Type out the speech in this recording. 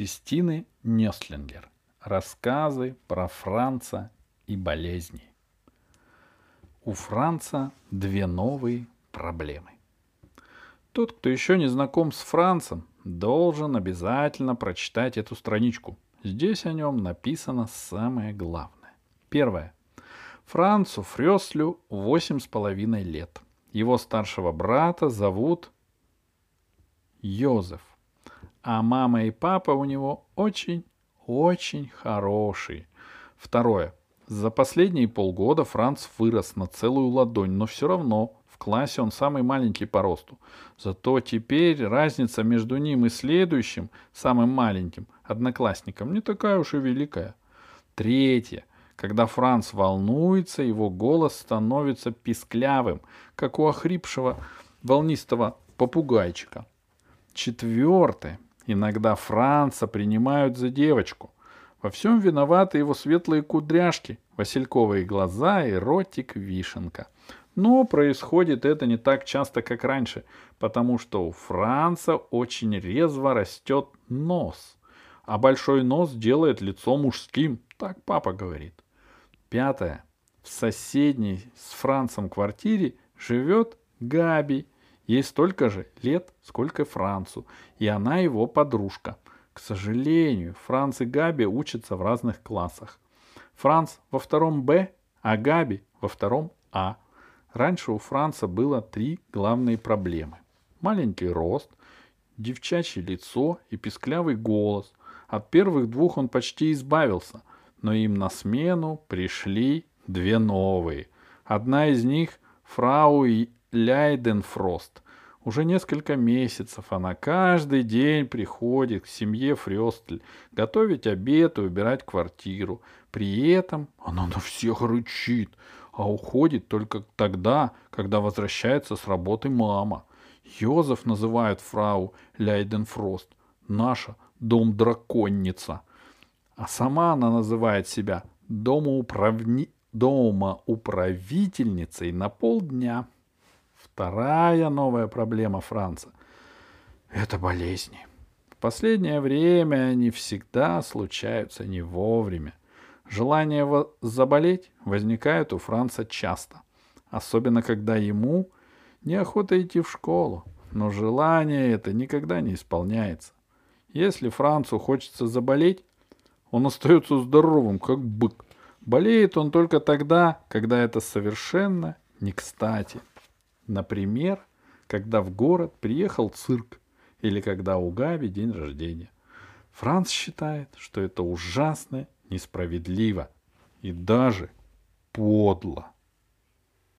Кристины Нестлингер. Рассказы про Франца и болезни. У Франца две новые проблемы. Тот, кто еще не знаком с Францем, должен обязательно прочитать эту страничку. Здесь о нем написано самое главное. Первое. Францу Фрёслю восемь с половиной лет. Его старшего брата зовут Йозеф. А мама и папа у него очень-очень хорошие. Второе. За последние полгода Франц вырос на целую ладонь, но все равно в классе он самый маленький по росту. Зато теперь разница между ним и следующим, самым маленьким, одноклассником не такая уж и великая. Третье. Когда Франц волнуется, его голос становится писклявым, как у охрипшего волнистого попугайчика. Четвертое. Иногда Франца принимают за девочку. Во всем виноваты его светлые кудряшки, васильковые глаза и ротик вишенка. Но происходит это не так часто, как раньше, потому что у Франца очень резво растет нос. А большой нос делает лицо мужским, так папа говорит. Пятое. В соседней с Францем квартире живет Габи – Ей столько же лет, сколько Францу, и она его подружка. К сожалению, Франц и Габи учатся в разных классах. Франц во втором Б, а Габи во втором А. Раньше у Франца было три главные проблемы. Маленький рост, девчачье лицо и писклявый голос. От первых двух он почти избавился, но им на смену пришли две новые. Одна из них — фрау Ляйденфрост. Уже несколько месяцев она каждый день приходит к семье Фрёстль готовить обед и убирать квартиру. При этом она на всех рычит, а уходит только тогда, когда возвращается с работы мама. Йозеф называет фрау Ляйденфрост наша дом-драконница. А сама она называет себя домоуправни... домоуправительницей на полдня. Вторая новая проблема Франца – это болезни. В последнее время они всегда случаются не вовремя. Желание заболеть возникает у Франца часто, особенно когда ему неохота идти в школу, но желание это никогда не исполняется. Если Францу хочется заболеть, он остается здоровым, как бык. Болеет он только тогда, когда это совершенно не кстати. Например, когда в город приехал цирк или когда у Габи день рождения. Франц считает, что это ужасно, несправедливо и даже подло.